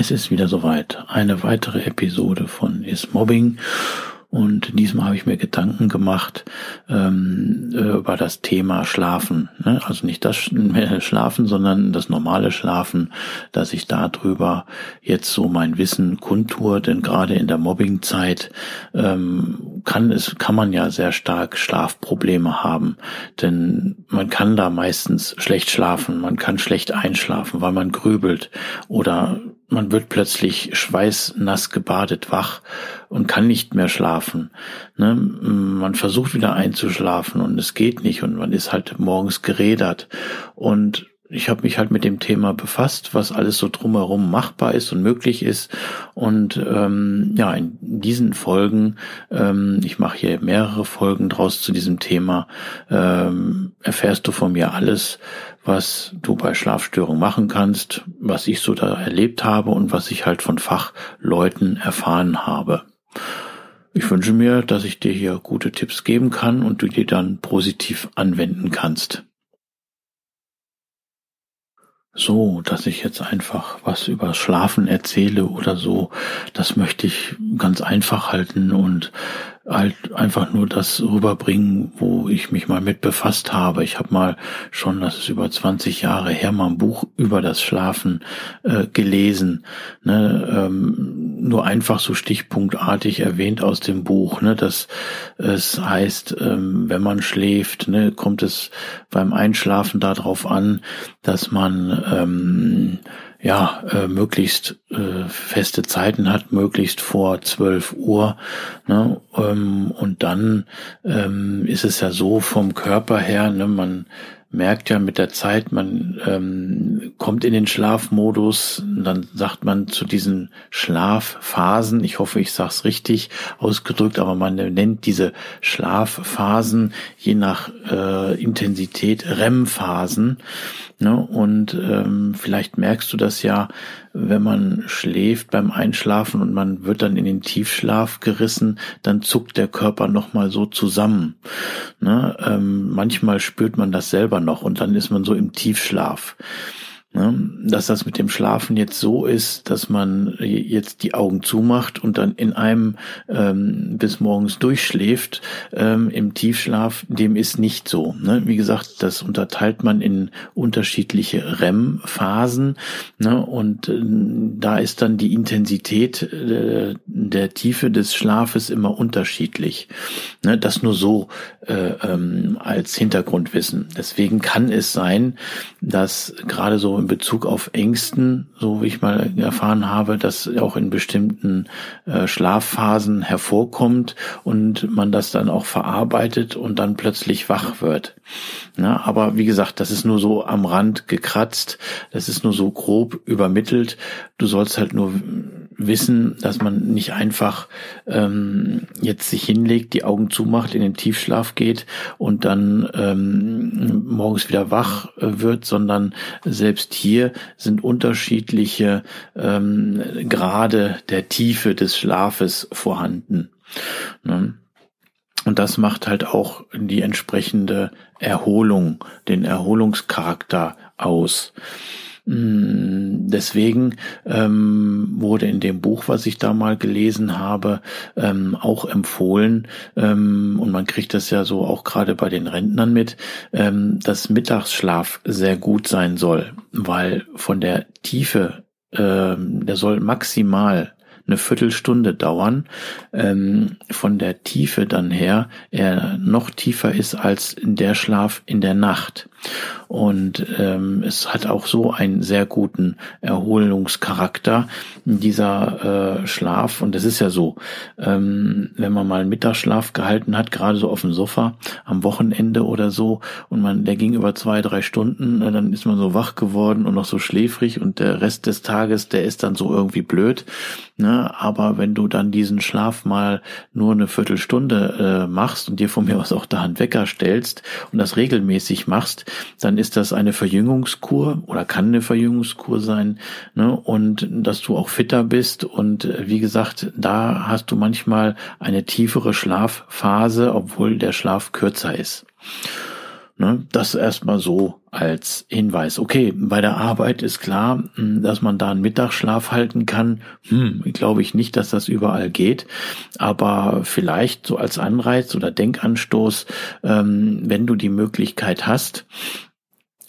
Es ist wieder soweit. Eine weitere Episode von Is Mobbing. Und diesmal habe ich mir Gedanken gemacht ähm, über das Thema Schlafen. Ne? Also nicht das Schlafen, sondern das normale Schlafen, dass ich darüber jetzt so mein Wissen kundtue. Denn gerade in der Mobbingzeit ähm, kann es kann man ja sehr stark Schlafprobleme haben. Denn man kann da meistens schlecht schlafen, man kann schlecht einschlafen, weil man grübelt oder man wird plötzlich schweißnass gebadet wach und kann nicht mehr schlafen. Ne? Man versucht wieder einzuschlafen und es geht nicht und man ist halt morgens gerädert. Und ich habe mich halt mit dem Thema befasst, was alles so drumherum machbar ist und möglich ist. Und ähm, ja, in diesen Folgen, ähm, ich mache hier mehrere Folgen draus zu diesem Thema, ähm, erfährst du von mir alles, was du bei Schlafstörungen machen kannst, was ich so da erlebt habe und was ich halt von Fachleuten erfahren habe. Ich wünsche mir, dass ich dir hier gute Tipps geben kann und du die dann positiv anwenden kannst. So, dass ich jetzt einfach was über Schlafen erzähle oder so, das möchte ich ganz einfach halten und halt einfach nur das rüberbringen, wo ich mich mal mit befasst habe. Ich habe mal schon, das ist über 20 Jahre her, mal ein Buch über das Schlafen äh, gelesen. Ne? Ähm, nur einfach so stichpunktartig erwähnt aus dem Buch, ne? dass es heißt, ähm, wenn man schläft, ne, kommt es beim Einschlafen darauf an, dass man ähm, ja, äh, möglichst äh, feste Zeiten hat, möglichst vor 12 Uhr. Ne? Ähm, und dann ähm, ist es ja so vom Körper her, ne, man merkt ja mit der Zeit, man ähm, kommt in den Schlafmodus, dann sagt man zu diesen Schlafphasen, ich hoffe, ich sage es richtig ausgedrückt, aber man nennt diese Schlafphasen je nach äh, Intensität REM-Phasen. Ne? Und ähm, vielleicht merkst du das ja, wenn man schläft beim Einschlafen und man wird dann in den Tiefschlaf gerissen, dann zuckt der Körper nochmal so zusammen. Ne? Ähm, manchmal spürt man das selber noch und dann ist man so im Tiefschlaf. Ne? Dass das mit dem Schlafen jetzt so ist, dass man jetzt die Augen zumacht und dann in einem ähm, bis morgens durchschläft ähm, im Tiefschlaf, dem ist nicht so. Ne? Wie gesagt, das unterteilt man in unterschiedliche REM-Phasen ne? und äh, da ist dann die Intensität äh, der Tiefe des Schlafes immer unterschiedlich. Ne? Das nur so äh, ähm, als Hintergrundwissen. Deswegen kann es sein, dass gerade so in Bezug auf Ängsten, so wie ich mal erfahren habe, dass auch in bestimmten äh, Schlafphasen hervorkommt und man das dann auch verarbeitet und dann plötzlich wach wird. Ja, aber wie gesagt, das ist nur so am Rand gekratzt, das ist nur so grob übermittelt. Du sollst halt nur wissen, dass man nicht einfach ähm, jetzt sich hinlegt, die Augen zumacht, in den Tiefschlaf geht und dann ähm, morgens wieder wach äh, wird, sondern selbst hier sind unterschiedliche ähm, Grade der Tiefe des Schlafes vorhanden. Ne? Und das macht halt auch die entsprechende Erholung, den Erholungscharakter aus. Mm, deswegen ähm, wurde in dem Buch, was ich da mal gelesen habe, ähm, auch empfohlen, ähm, und man kriegt das ja so auch gerade bei den Rentnern mit, ähm, dass Mittagsschlaf sehr gut sein soll, weil von der Tiefe, ähm, der soll maximal eine Viertelstunde dauern, ähm, von der Tiefe dann her er noch tiefer ist als der Schlaf in der Nacht. Und ähm, es hat auch so einen sehr guten Erholungscharakter, dieser äh, Schlaf. Und es ist ja so, ähm, wenn man mal einen Mittagsschlaf gehalten hat, gerade so auf dem Sofa am Wochenende oder so, und man, der ging über zwei, drei Stunden, dann ist man so wach geworden und noch so schläfrig und der Rest des Tages, der ist dann so irgendwie blöd. Ne? Aber wenn du dann diesen Schlaf mal nur eine Viertelstunde äh, machst und dir von mir aus auch da einen Wecker stellst und das regelmäßig machst, dann ist das eine Verjüngungskur oder kann eine Verjüngungskur sein. Ne? Und dass du auch fitter bist. Und äh, wie gesagt, da hast du manchmal eine tiefere Schlafphase, obwohl der Schlaf kürzer ist. Ne, das erstmal so als Hinweis. Okay, bei der Arbeit ist klar, hm, dass man da einen Mittagsschlaf halten kann. Hm, glaube ich nicht, dass das überall geht. Aber vielleicht so als Anreiz oder Denkanstoß, ähm, wenn du die Möglichkeit hast,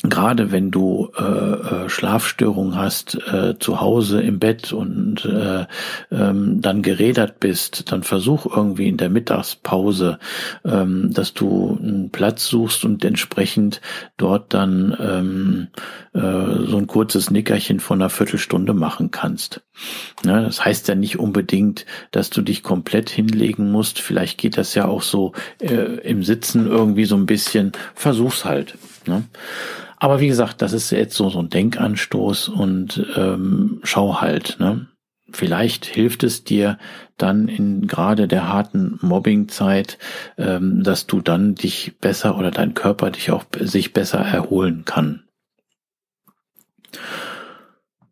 gerade wenn du äh, äh, Schlafstörungen hast äh, zu Hause im Bett und äh, ähm, dann gerädert bist, dann versuch irgendwie in der Mittagspause, ähm, dass du einen Platz suchst und entsprechend dort dann ähm, äh, so ein kurzes Nickerchen von einer Viertelstunde machen kannst. Ja, das heißt ja nicht unbedingt, dass du dich komplett hinlegen musst. Vielleicht geht das ja auch so äh, im Sitzen irgendwie so ein bisschen. Versuch's halt. Ne? Aber wie gesagt, das ist jetzt so, so ein Denkanstoß und ähm, schau halt, ne? Vielleicht hilft es dir dann in gerade der harten Mobbingzeit, ähm, dass du dann dich besser oder dein Körper dich auch sich besser erholen kann.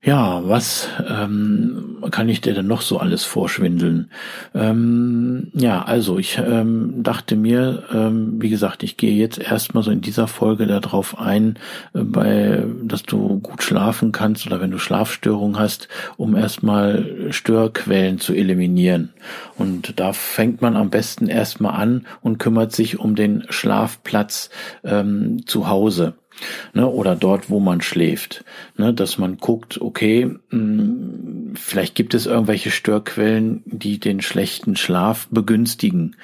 Ja, was ähm, kann ich dir denn noch so alles vorschwindeln? Ähm, ja, also ich ähm, dachte mir, ähm, wie gesagt, ich gehe jetzt erstmal so in dieser Folge darauf ein, äh, bei, dass du gut schlafen kannst oder wenn du Schlafstörungen hast, um erstmal Störquellen zu eliminieren. Und da fängt man am besten erstmal an und kümmert sich um den Schlafplatz ähm, zu Hause ne, oder dort, wo man schläft, ne, dass man guckt, okay, mh, hm, vielleicht gibt es irgendwelche Störquellen, die den schlechten Schlaf begünstigen.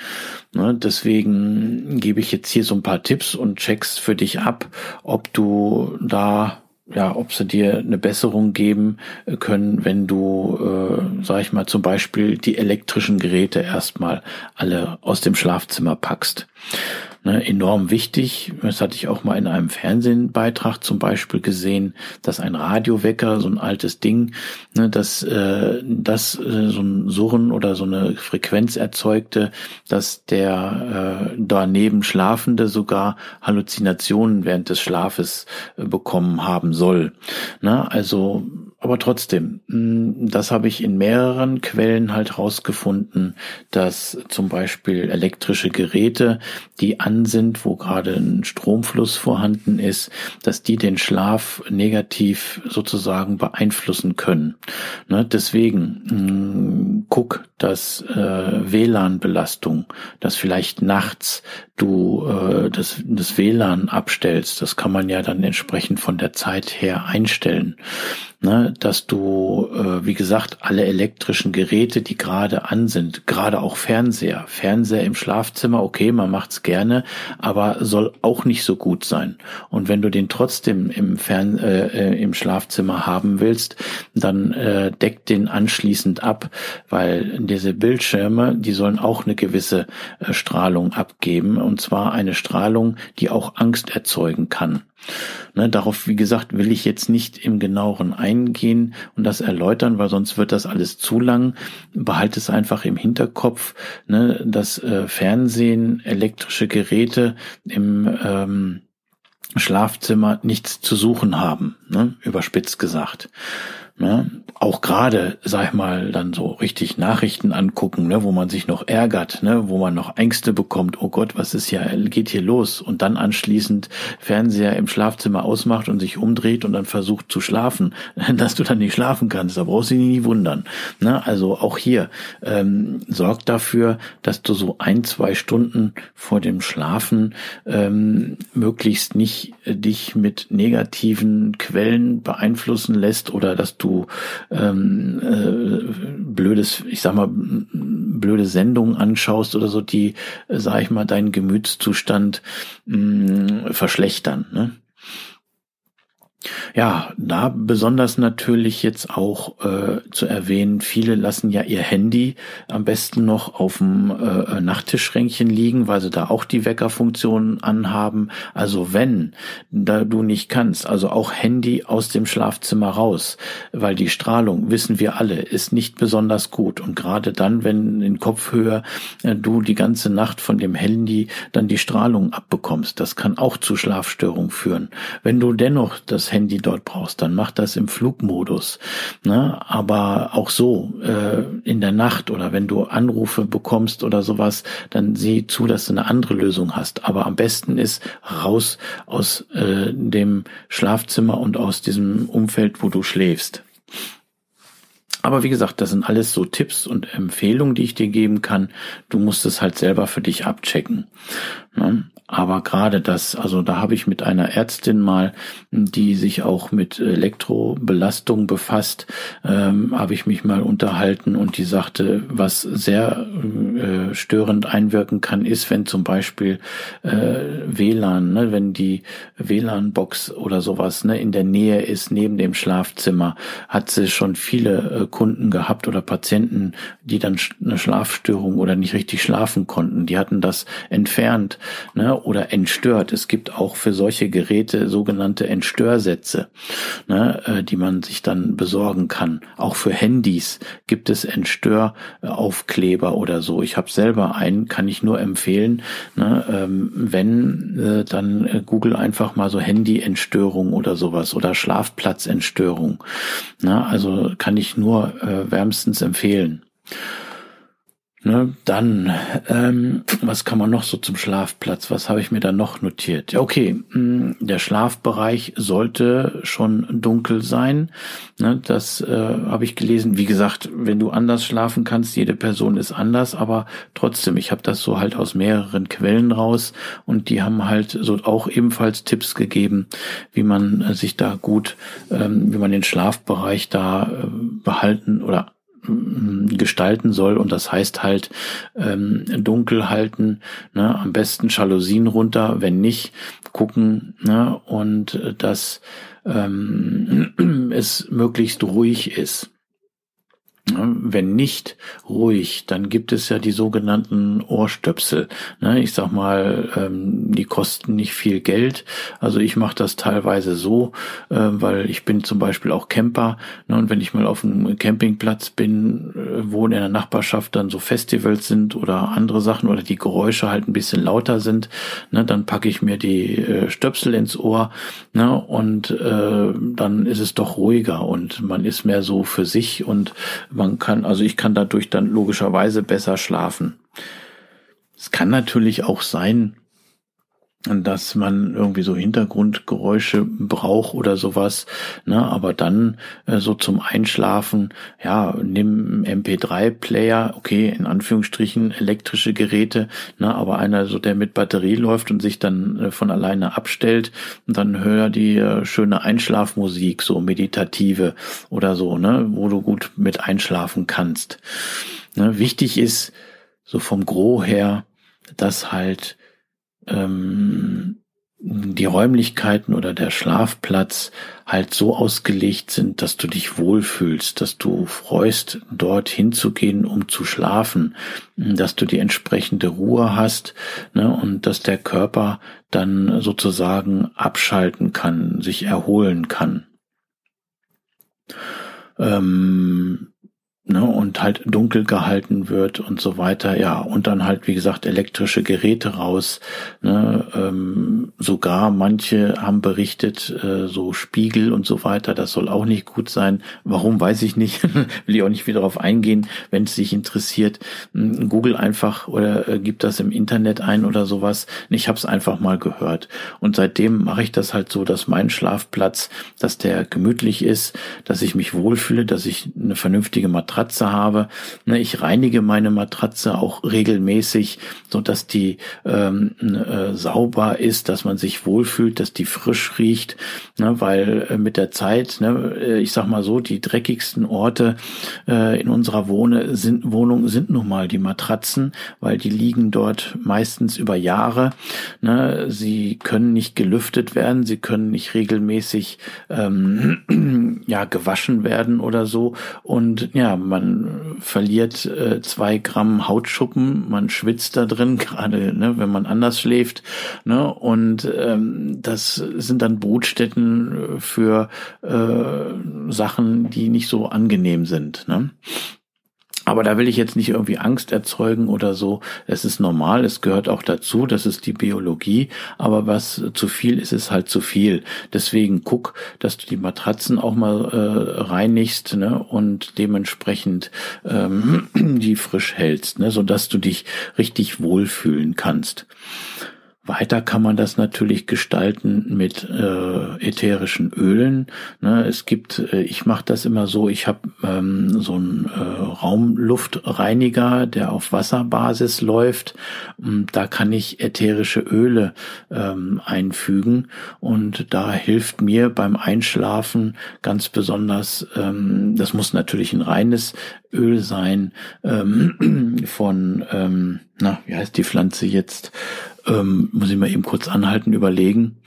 Ne, deswegen gebe ich jetzt hier so ein paar Tipps und checks für dich ab, ob du da ja, ob sie dir eine Besserung geben können, wenn du, äh, sag ich mal, zum Beispiel die elektrischen Geräte erstmal alle aus dem Schlafzimmer packst ne, enorm wichtig. Das hatte ich auch mal in einem Fernsehenbeitrag zum Beispiel gesehen, dass ein Radiowecker, so ein altes Ding, ne, dass äh, das äh, so ein Surren oder so eine Frequenz erzeugte, dass der äh, daneben Schlafende sogar Halluzinationen während des Schlafes äh, bekommen haben soll. Ne, also aber trotzdem, hm, das habe ich in mehreren Quellen halt rausgefunden, dass zum Beispiel elektrische Geräte, die an sind, wo gerade ein Stromfluss vorhanden ist, dass die den Schlaf negativ sozusagen beeinflussen können. Ne, deswegen hm, guck, dass äh, WLAN-Belastung, dass vielleicht nachts du äh, das, das WLAN abstellst, das kann man ja dann entsprechend von der Zeit her einstellen ne, dass du, äh, wie gesagt, alle elektrischen Geräte, die gerade an sind, gerade auch Fernseher, Fernseher im Schlafzimmer, okay, man macht's gerne, aber soll auch nicht so gut sein. Und wenn du den trotzdem im Fern äh, äh, im Schlafzimmer haben willst, dann äh, deck den anschließend ab, weil diese Bildschirme, die sollen auch eine gewisse äh, Strahlung abgeben, und zwar eine Strahlung, die auch Angst erzeugen kann. Ne, darauf, wie gesagt, will ich jetzt nicht im genaueren eingehen und das erläutern, weil sonst wird das alles zu lang. Behalte es einfach im Hinterkopf, ne, dass äh, Fernsehen, elektrische Geräte im ähm, Schlafzimmer nichts zu suchen haben, ne, überspitzt gesagt. Ne? Auch gerade, sag ich mal, dann so richtig Nachrichten angucken, ne? wo man sich noch ärgert, ne? wo man noch Ängste bekommt, oh Gott, was ist ja, geht hier los? Und dann anschließend Fernseher im Schlafzimmer ausmacht und sich umdreht und dann versucht zu schlafen, dass du dann nicht schlafen kannst. Da brauchst du dich nie wundern. Ne? Also auch hier, ähm, sorg dafür, dass du so ein, zwei Stunden vor dem Schlafen ähm, möglichst nicht äh, dich mit negativen Quellen beeinflussen lässt oder dass du ähm, äh, blödes, ich sag mal, blöde Sendungen anschaust oder so, die, äh, sag ich mal, deinen Gemütszustand mh, verschlechtern. Ne? Ja, da besonders natürlich jetzt auch äh, zu erwähnen, viele lassen ja ihr Handy am besten noch auf dem äh, Nachttischschränkchen liegen, weil sie da auch die Weckerfunktion anhaben. Also wenn da du nicht kannst, also auch Handy aus dem Schlafzimmer raus, weil die Strahlung, wissen wir alle, ist nicht besonders gut. Und gerade dann, wenn in Kopfhöhe äh, du die ganze Nacht von dem Handy dann die Strahlung abbekommst, das kann auch zu Schlafstörungen führen. Wenn du dennoch das Handy dort brauchst, dann mach das im Flugmodus. Ne? Aber auch so äh, in der Nacht oder wenn du Anrufe bekommst oder sowas, dann sieh zu, dass du eine andere Lösung hast. Aber am besten ist raus aus äh, dem Schlafzimmer und aus diesem Umfeld, wo du schläfst. Aber wie gesagt, das sind alles so Tipps und Empfehlungen, die ich dir geben kann. Du musst es halt selber für dich abchecken. Ne? Aber gerade das, also da habe ich mit einer Ärztin mal, die sich auch mit Elektrobelastung befasst, ähm, habe ich mich mal unterhalten und die sagte, was sehr äh, störend einwirken kann, ist, wenn zum Beispiel äh, WLAN, ne, wenn die WLAN-Box oder sowas ne, in der Nähe ist, neben dem Schlafzimmer, hat sie schon viele äh, Kunden gehabt oder Patienten, die dann eine Schlafstörung oder nicht richtig schlafen konnten. Die hatten das entfernt. Ne, oder entstört. Es gibt auch für solche Geräte sogenannte Entstörsätze, ne, äh, die man sich dann besorgen kann. Auch für Handys gibt es Entstöraufkleber oder so. Ich habe selber einen, kann ich nur empfehlen. Ne, ähm, wenn, äh, dann äh, Google einfach mal so Handy-Entstörung oder sowas oder Schlafplatzentstörung. Ne, also kann ich nur äh, wärmstens empfehlen. Ne, dann, ähm, was kann man noch so zum Schlafplatz? Was habe ich mir da noch notiert? Okay, mh, hm, der Schlafbereich sollte schon dunkel sein. Ne, das äh, habe ich gelesen. Wie gesagt, wenn du anders schlafen kannst, jede Person ist anders, aber trotzdem, ich habe das so halt aus mehreren Quellen raus und die haben halt so auch ebenfalls Tipps gegeben, wie man äh, sich da gut, ähm, wie man den Schlafbereich da äh, behalten oder gestalten soll und das heißt halt ähm, dunkel halten, ne, am besten Jalousien runter, wenn nicht gucken ne, und äh, ähm, es möglichst ruhig ist. Wenn nicht ruhig, dann gibt es ja die sogenannten Ohrstöpsel. Ne? Ich sag mal, ähm, die kosten nicht viel Geld. Also ich mache das teilweise so, äh, weil ich bin zum Beispiel auch Camper. Ne? Und wenn ich mal auf einem Campingplatz bin, äh, wo in der Nachbarschaft dann so Festivals sind oder andere Sachen oder die Geräusche halt ein bisschen lauter sind, ne? dann packe ich mir die äh, Stöpsel ins Ohr und dann ist es doch ruhiger und man ist mehr so für sich und man kann, also ich kann dadurch dann logischerweise besser schlafen. Es kann natürlich auch sein, dass man irgendwie so Hintergrundgeräusche braucht oder sowas, ne, aber dann äh, so zum Einschlafen, ja, nimm MP3-Player, okay, in Anführungsstrichen elektrische Geräte, ne, aber einer so, der mit Batterie läuft und sich dann äh, von alleine abstellt und dann hör die äh, schöne Einschlafmusik, so meditative oder so, ne, wo du gut mit einschlafen kannst. Ne, wichtig ist, so vom Gros her, dass halt ähm, die Räumlichkeiten oder der Schlafplatz halt so ausgelegt sind, dass du dich wohlfühlst, dass du freust, dort hinzugehen, um zu schlafen, dass du die entsprechende Ruhe hast ne, und dass der Körper dann sozusagen abschalten kann, sich erholen kann. Ähm, ne, und halt dunkel gehalten wird und so weiter, ja, und dann halt, wie gesagt, elektrische Geräte raus, ne, ähm, sogar manche haben berichtet, äh, so Spiegel und so weiter, das soll auch nicht gut sein. Warum, weiß ich nicht, will ich auch nicht wieder darauf eingehen, wenn es dich interessiert. Hm, Google einfach oder äh, gib das im Internet ein oder sowas. Ich habe es einfach mal gehört und seitdem mache ich das halt so, dass mein Schlafplatz, dass der gemütlich ist, dass ich mich wohlfühle, dass ich eine vernünftige Matratze Matratze habe. Ne, ich reinige meine Matratze auch regelmäßig, so dass die ähm, äh, sauber ist, dass man sich wohlfühlt, dass die frisch riecht, ne, weil äh, mit der Zeit, ne, äh, ich sag mal so, die dreckigsten Orte äh, in unserer Wohne, sind, Wohnung sind nun mal die Matratzen, weil die liegen dort meistens über Jahre. Ne, sie können nicht gelüftet werden, sie können nicht regelmäßig ähm, ja gewaschen werden oder so und ja, man verliert äh, zwei Gramm Hautschuppen, man schwitzt da drin, gerade ne, wenn man anders schläft, ne, und ähm, das sind dann Brutstätten für äh, Sachen, die nicht so angenehm sind. Ne? Aber da will ich jetzt nicht irgendwie Angst erzeugen oder so. Es ist normal, es gehört auch dazu, das ist die Biologie. Aber was zu viel ist, ist halt zu viel. Deswegen guck, dass du die Matratzen auch mal äh, reinigst ne, und dementsprechend ähm, die frisch hältst, ne, sodass du dich richtig wohlfühlen kannst. Weiter kann man das natürlich gestalten mit äh, ätherischen Ölen. Ne, es gibt, äh, ich mache das immer so, ich habe ähm, so einen äh, Raumluftreiniger, der auf Wasserbasis läuft. Und da kann ich ätherische Öle ähm, einfügen und da hilft mir beim Einschlafen ganz besonders, ähm, das muss natürlich ein reines Öl sein ähm, von, ähm, na, wie heißt die Pflanze jetzt? Ähm, muss ich mal eben kurz anhalten, überlegen.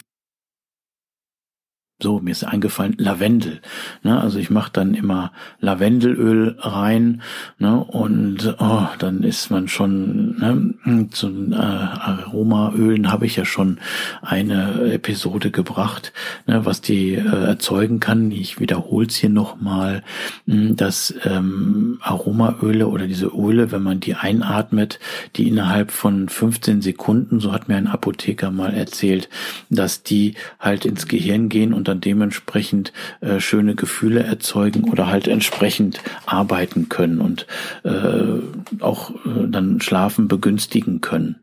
So, mir ist eingefallen, Lavendel. Ne? Also ich mache dann immer Lavendelöl rein ne? und oh, dann ist man schon, ne? zu äh, Aromaölen habe ich ja schon eine Episode gebracht, ne? was die äh, erzeugen kann. Ich wiederhole es hier nochmal, hm, dass ähm, Aromaöle oder diese Öle, wenn man die einatmet, die innerhalb von 15 Sekunden, so hat mir ein Apotheker mal erzählt, dass die halt ins Gehirn gehen und dann dementsprechend äh, schöne Gefühle erzeugen oder halt entsprechend arbeiten können und äh, auch äh, dann Schlafen begünstigen können.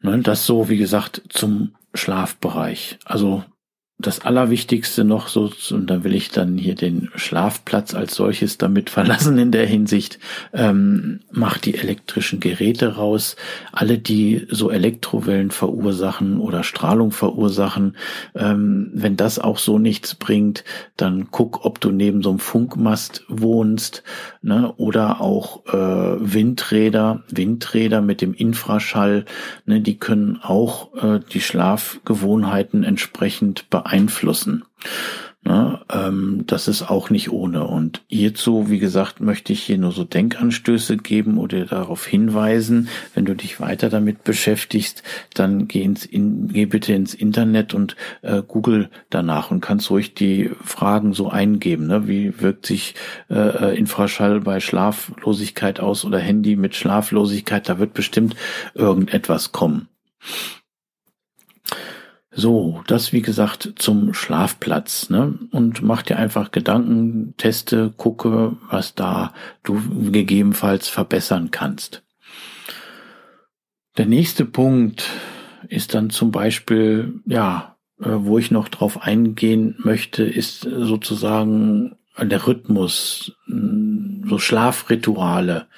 Ne, das so, wie gesagt, zum Schlafbereich. Also das Allerwichtigste noch so, und da will ich dann hier den Schlafplatz als solches damit verlassen in der Hinsicht, ähm, macht die elektrischen Geräte raus. Alle, die so Elektrowellen verursachen oder Strahlung verursachen, ähm, wenn das auch so nichts bringt, dann guck, ob du neben so einem Funkmast wohnst, ne, oder auch äh, Windräder, Windräder mit dem Infraschall, ne, die können auch äh, die Schlafgewohnheiten entsprechend beeinflussen beeinflussen. Ne, ähm, das ist auch nicht ohne. Und hierzu, wie gesagt, möchte ich hier nur so Denkanstöße geben oder darauf hinweisen. Wenn du dich weiter damit beschäftigst, dann geh, ins in, geh bitte ins Internet und äh, Google danach und kannst ruhig die Fragen so eingeben. Ne? Wie wirkt sich äh, Infraschall bei Schlaflosigkeit aus oder Handy mit Schlaflosigkeit? Da wird bestimmt irgendetwas kommen. So, das wie gesagt zum Schlafplatz. Ne? Und mach dir einfach Gedanken, teste, gucke, was da du gegebenenfalls verbessern kannst. Der nächste Punkt ist dann zum Beispiel, ja, äh, wo ich noch drauf eingehen möchte, ist sozusagen der Rhythmus, so Schlafrituale.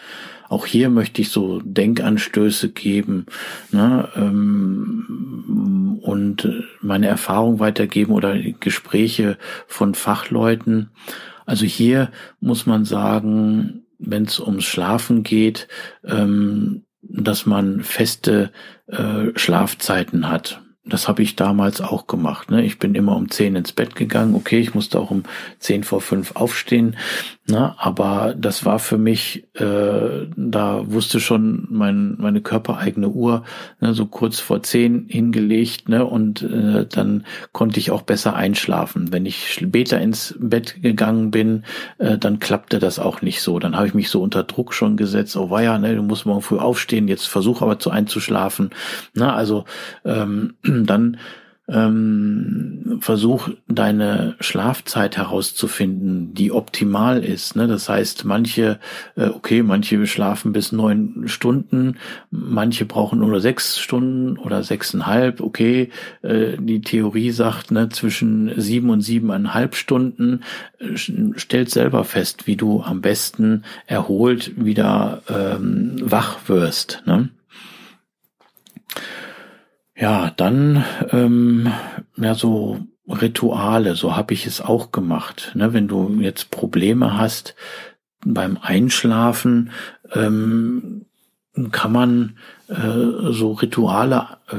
Auch hier möchte ich so Denkanstöße geben ne, ähm, und meine Erfahrung weitergeben oder Gespräche von Fachleuten. Also hier muss man sagen, wenn es ums Schlafen geht, ähm, dass man feste äh, Schlafzeiten hat. Das habe ich damals auch gemacht. Ne? Ich bin immer um zehn ins Bett gegangen. Okay, ich musste auch um zehn vor fünf aufstehen. Ne? Aber das war für mich, äh, da wusste schon mein, meine körpereigene Uhr ne, so kurz vor zehn hingelegt. Ne? Und äh, dann konnte ich auch besser einschlafen. Wenn ich später ins Bett gegangen bin, äh, dann klappte das auch nicht so. Dann habe ich mich so unter Druck schon gesetzt. Oh weia, ne, du musst morgen früh aufstehen. Jetzt versuch aber zu einzuschlafen. Ne? Also ähm, dann ähm, versuch deine Schlafzeit herauszufinden, die optimal ist. Ne? Das heißt, manche, äh, okay, manche schlafen bis neun Stunden, manche brauchen nur sechs Stunden oder sechseinhalb. Okay, äh, die Theorie sagt, ne, zwischen sieben und siebeneinhalb Stunden. Äh, stellt selber fest, wie du am besten erholt wieder ähm, wach wirst. Ne? Ja, dann ähm, ja so Rituale, so habe ich es auch gemacht. Ne, wenn du jetzt Probleme hast beim Einschlafen, ähm, kann man äh, so Rituale äh,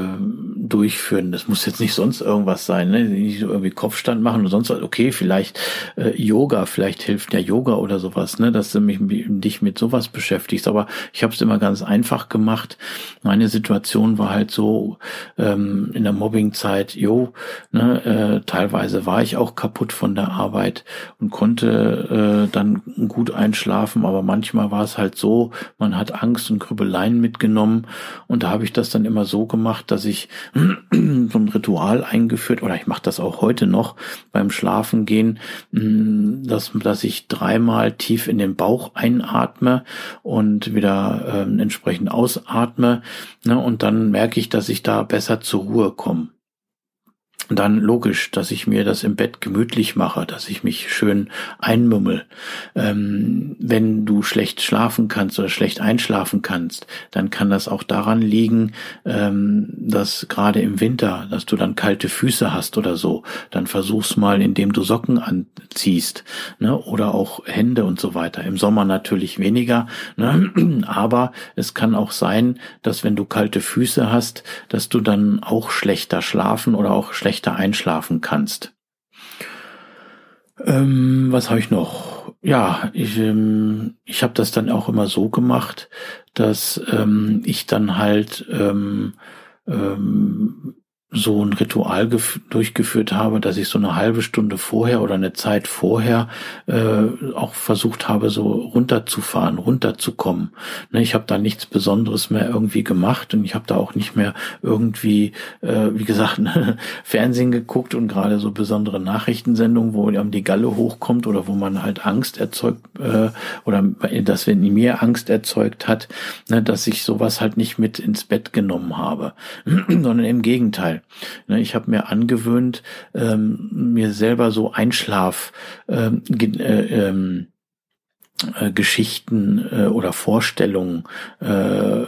durchführen. Das muss jetzt nicht sonst irgendwas sein, ne? nicht irgendwie Kopfstand machen oder sonst was. Okay, vielleicht äh, Yoga, vielleicht hilft der Yoga oder sowas, ne? dass du mich, dich mit sowas beschäftigst. Aber ich habe es immer ganz einfach gemacht. Meine Situation war halt so ähm, in der Mobbingzeit, jo, ne? äh, teilweise war ich auch kaputt von der Arbeit und konnte äh, dann gut einschlafen, aber manchmal war es halt so, man hat Angst und Grübeleien mitgenommen und da habe ich das dann immer so gemacht, dass ich so ein Ritual eingeführt, oder ich mache das auch heute noch beim Schlafengehen, mm, dass, dass ich dreimal tief in den Bauch einatme und wieder ähm, entsprechend ausatme. Ne, und dann merke ich, dass ich da besser zur Ruhe komme dann logisch, dass ich mir das im Bett gemütlich mache, dass ich mich schön einmummel. Ähm, wenn du schlecht schlafen kannst oder schlecht einschlafen kannst, dann kann das auch daran liegen, ähm, dass gerade im Winter, dass du dann kalte Füße hast oder so. Dann versuch's mal, indem du Socken anziehst ne? oder auch Hände und so weiter. Im Sommer natürlich weniger, ne? aber es kann auch sein, dass wenn du kalte Füße hast, dass du dann auch schlechter schlafen oder auch schlechter schlechter einschlafen kannst. Ähm, was habe ich noch? Ja, ich, ähm, ich habe das dann auch immer so gemacht, dass ähm, ich dann halt ähm, ähm, so ein Ritual durchgeführt habe, dass ich so eine halbe Stunde vorher oder eine Zeit vorher äh, auch versucht habe, so runterzufahren, runterzukommen. Ne, ich habe da nichts Besonderes mehr irgendwie gemacht und ich habe da auch nicht mehr irgendwie, äh, wie gesagt, ne, Fernsehen geguckt und gerade so besondere Nachrichtensendungen, wo am die Galle hochkommt oder wo man halt Angst erzeugt äh, oder das in mir Angst erzeugt hat, ne, dass ich sowas halt nicht mit ins Bett genommen habe, sondern im Gegenteil. Ne, ich habe mir angewöhnt, ähm, mir selber so Einschlaf ähm, äh, ähm, äh, Geschichten äh, oder Vorstellungen äh, äh,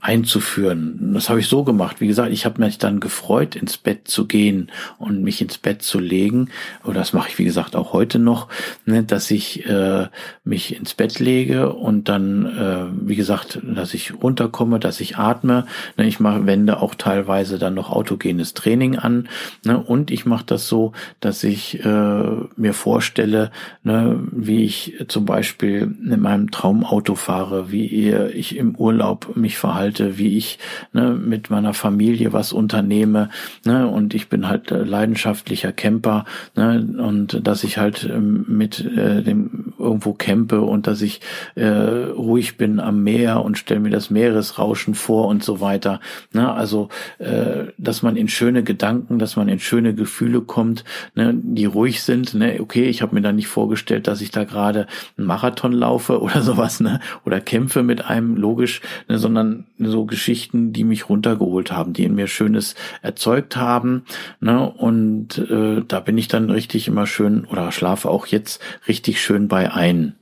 einzuführen. Das habe ich so gemacht. Wie gesagt, ich habe mich dann gefreut, ins Bett zu gehen und mich ins Bett zu legen. Oder das mache ich, wie gesagt, auch heute noch, ne, dass ich äh, mich ins Bett lege und dann, äh, wie gesagt, dass ich runterkomme, dass ich atme. Ne, ich mache, wende auch teilweise dann noch autogenes Training an. Ne, und ich mache das so, dass ich äh, mir vorstelle, ne, wie ich zum Beispiel Beispiel in meinem Traumauto fahre, wie ich im Urlaub mich verhalte, wie ich ne, mit meiner Familie was unternehme. Ne, und ich bin halt leidenschaftlicher Camper ne, und dass ich halt ähm, mit äh, dem irgendwo campe und dass ich äh, ruhig bin am Meer und stelle mir das Meeresrauschen vor und so weiter. Ne, also, äh, dass man in schöne Gedanken, dass man in schöne Gefühle kommt, ne, die ruhig sind. Ne, okay, ich habe mir da nicht vorgestellt, dass ich da gerade ein Marathon laufe oder sowas, ne? Oder kämpfe mit einem, logisch, ne? sondern so Geschichten, die mich runtergeholt haben, die in mir Schönes erzeugt haben. Ne? Und äh, da bin ich dann richtig immer schön oder schlafe auch jetzt richtig schön bei ein.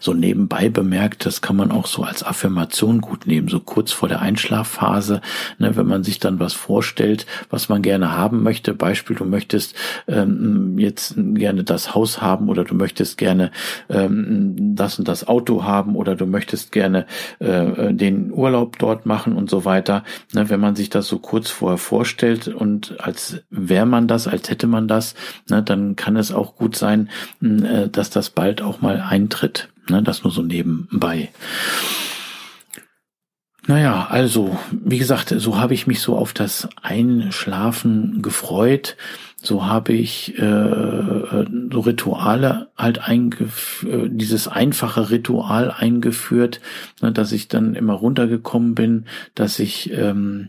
So nebenbei bemerkt, das kann man auch so als Affirmation gut nehmen, so kurz vor der Einschlafphase, ne, wenn man sich dann was vorstellt, was man gerne haben möchte. Beispiel, du möchtest ähm, jetzt gerne das Haus haben oder du möchtest gerne ähm, das und das Auto haben oder du möchtest gerne äh, den Urlaub dort machen und so weiter. Ne, wenn man sich das so kurz vorher vorstellt und als wäre man das, als hätte man das, ne, dann kann es auch gut sein, äh, dass das bald auch mal eintritt. Ne, das nur so nebenbei. Naja, also, wie gesagt, so habe ich mich so auf das Einschlafen gefreut so habe ich äh, äh, so Rituale halt eingeführt, äh, dieses einfache Ritual eingeführt, ne, dass ich dann immer runtergekommen bin, dass ich ähm,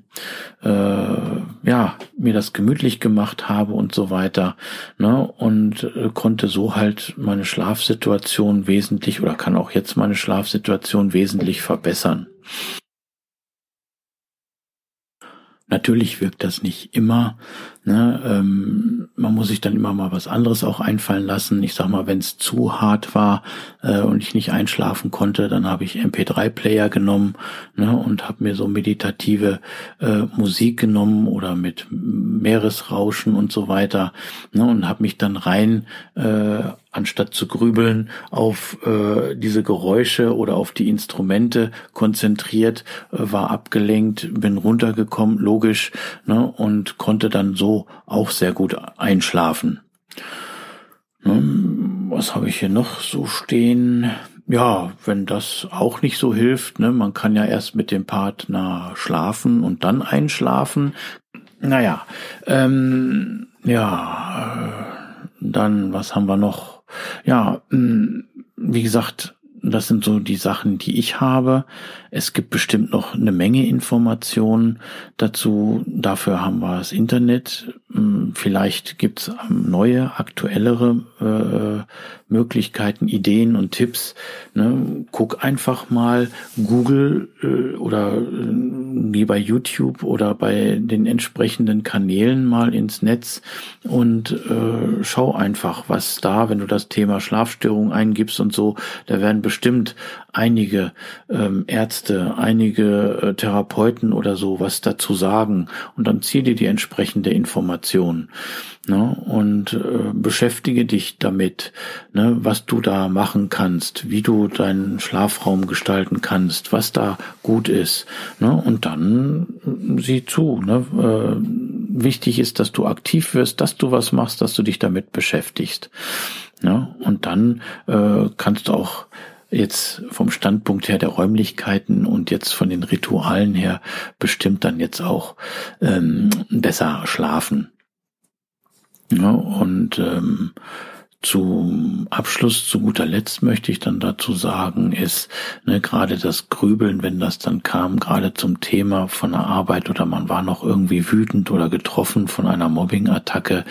äh, ja mir das gemütlich gemacht habe und so weiter, ne, und äh, konnte so halt meine Schlafsituation wesentlich oder kann auch jetzt meine Schlafsituation wesentlich verbessern. Natürlich wirkt das nicht immer. Ne? Ähm, man muss sich dann immer mal was anderes auch einfallen lassen. Ich sag mal, wenn es zu hart war äh, und ich nicht einschlafen konnte, dann habe ich MP3-Player genommen ne? und habe mir so meditative äh, Musik genommen oder mit Meeresrauschen und so weiter ne? und habe mich dann rein äh, anstatt zu grübeln, auf äh, diese Geräusche oder auf die Instrumente konzentriert, äh, war abgelenkt, bin runtergekommen, logisch, ne, und konnte dann so auch sehr gut einschlafen. Ne, was habe ich hier noch so stehen? Ja, wenn das auch nicht so hilft, ne, man kann ja erst mit dem Partner schlafen und dann einschlafen. Naja, ähm, ja, äh, dann, was haben wir noch? Ja, mm, wie gesagt, das sind so die Sachen, die ich habe. Es gibt bestimmt noch eine Menge Informationen dazu. Dafür haben wir das Internet. Mm, vielleicht gibt's neue, aktuellere äh, Möglichkeiten, Ideen und Tipps. Ne? Guck einfach mal Google äh, oder wie bei YouTube oder bei den entsprechenden Kanälen mal ins Netz und äh, schau einfach, was da, wenn du das Thema Schlafstörung eingibst und so, da werden bestimmt einige ähm, Ärzte, einige äh, Therapeuten oder so was dazu sagen. Und dann zieh dir die entsprechende Information ne, und äh, beschäftige dich damit, ne, was du da machen kannst, wie du deinen Schlafraum gestalten kannst, was da gut ist ne, und dann sieh zu. Ne, äh, wichtig ist, dass du aktiv wirst, dass du was machst, dass du dich damit beschäftigst. Ne, und dann äh, kannst du auch jetzt vom Standpunkt her der Räumlichkeiten und jetzt von den Ritualen her bestimmt dann jetzt auch ähm, besser schlafen. Ja, und ähm, zum Abschluss, zu guter Letzt möchte ich dann dazu sagen, ist ne, gerade das Grübeln, wenn das dann kam, gerade zum Thema von der Arbeit oder man war noch irgendwie wütend oder getroffen von einer Mobbing-Attacke,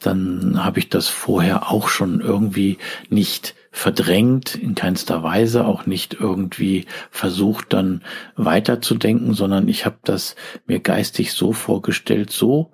dann habe ich das vorher auch schon irgendwie nicht verdrängt, in keinster Weise, auch nicht irgendwie versucht dann weiterzudenken, sondern ich habe das mir geistig so vorgestellt, so,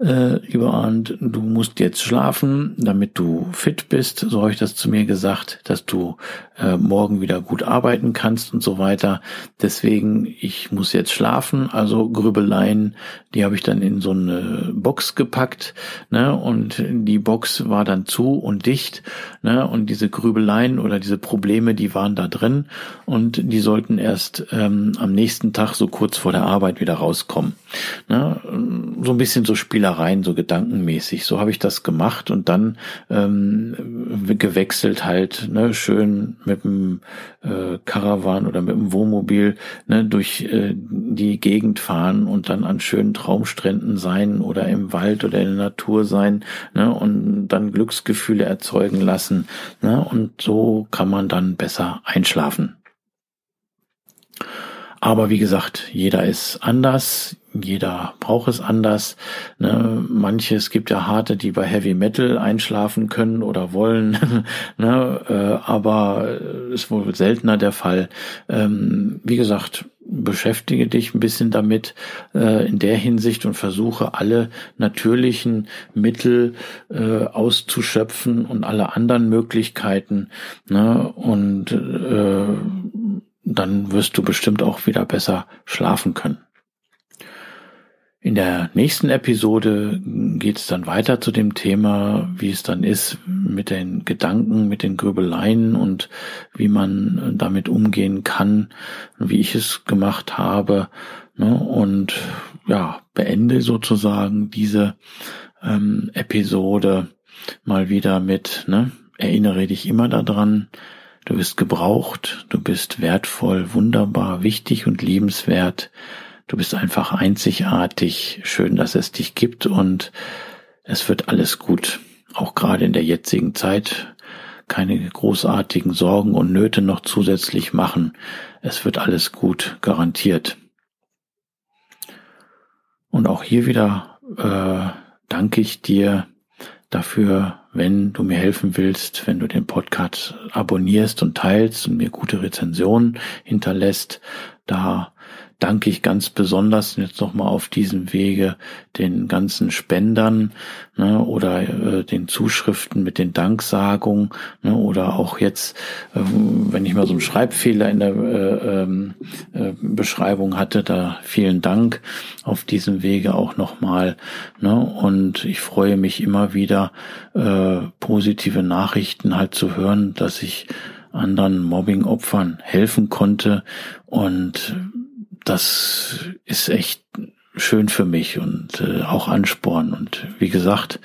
äh, überahnt, du musst jetzt schlafen, damit du fit bist, so habe ich das zu mir gesagt, dass du äh, morgen wieder gut arbeiten kannst und so weiter. Deswegen, ich muss jetzt schlafen, also Grübeleien, die habe ich dann in so eine Box gepackt, ne, und die Box war dann zu und dicht, ne, und diese Grübeleien oder diese Probleme, die waren da drin und die sollten erst ähm, am nächsten Tag so kurz vor der Arbeit wieder rauskommen. Ne, so ein bisschen so Spielereien, so gedankenmäßig. So habe ich das gemacht und dann ähm, gewechselt halt, ne, schön mit dem äh, Caravan oder mit dem Wohnmobil ne, durch äh, die Gegend fahren und dann an schönen Traumstränden sein oder im Wald oder in der Natur sein ne, und dann Glücksgefühle erzeugen lassen. Ne, und so kann man dann besser einschlafen. Aber wie gesagt, jeder ist anders, jeder braucht es anders. Ne? Manche, es gibt ja harte, die bei Heavy Metal einschlafen können oder wollen, ne? äh, aber ist wohl seltener der Fall. Ähm, wie gesagt, beschäftige dich ein bisschen damit äh, in der Hinsicht und versuche alle natürlichen Mittel äh, auszuschöpfen und alle anderen Möglichkeiten. Ne? Und äh, dann wirst du bestimmt auch wieder besser schlafen können. In der nächsten Episode geht es dann weiter zu dem Thema, wie es dann ist mit den Gedanken, mit den Grübeleien und wie man damit umgehen kann, wie ich es gemacht habe. Ne? Und ja, beende sozusagen diese ähm, Episode mal wieder mit, ne? erinnere dich immer daran, Du bist gebraucht, du bist wertvoll, wunderbar, wichtig und liebenswert. Du bist einfach einzigartig. Schön, dass es dich gibt und es wird alles gut. Auch gerade in der jetzigen Zeit keine großartigen Sorgen und Nöte noch zusätzlich machen. Es wird alles gut, garantiert. Und auch hier wieder äh, danke ich dir dafür, wenn du mir helfen willst, wenn du den Podcast abonnierst und teilst und mir gute Rezensionen hinterlässt. Da danke ich ganz besonders jetzt nochmal auf diesem Wege den ganzen Spendern ne, oder äh, den Zuschriften mit den Danksagungen ne, oder auch jetzt, äh, wenn ich mal so einen Schreibfehler in der äh, ähm, äh, Beschreibung hatte, da vielen Dank auf diesem Wege auch nochmal. Ne, und ich freue mich immer wieder, äh, positive Nachrichten halt zu hören, dass ich anderen Mobbing-Opfern helfen konnte und das ist echt schön für mich und äh, auch Ansporn. Und wie gesagt,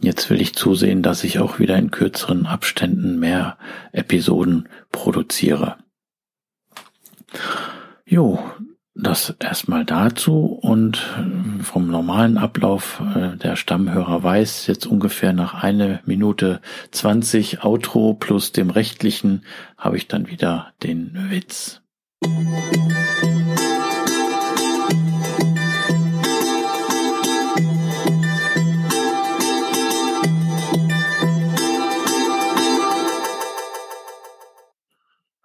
jetzt will ich zusehen, dass ich auch wieder in kürzeren Abständen mehr Episoden produziere. Jo, das erstmal dazu und vom normalen Ablauf äh, der Stammhörer weiß jetzt ungefähr nach eine Minute zwanzig Outro plus dem rechtlichen habe ich dann wieder den Witz.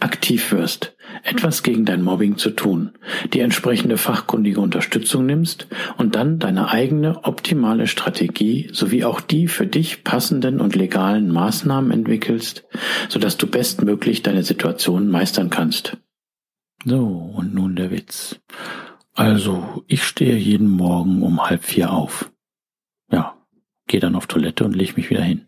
aktiv wirst, etwas gegen dein Mobbing zu tun, die entsprechende fachkundige Unterstützung nimmst und dann deine eigene optimale Strategie sowie auch die für dich passenden und legalen Maßnahmen entwickelst, sodass du bestmöglich deine Situation meistern kannst. So, und nun der Witz. Also, ich stehe jeden Morgen um halb vier auf. Ja, gehe dann auf Toilette und leg mich wieder hin.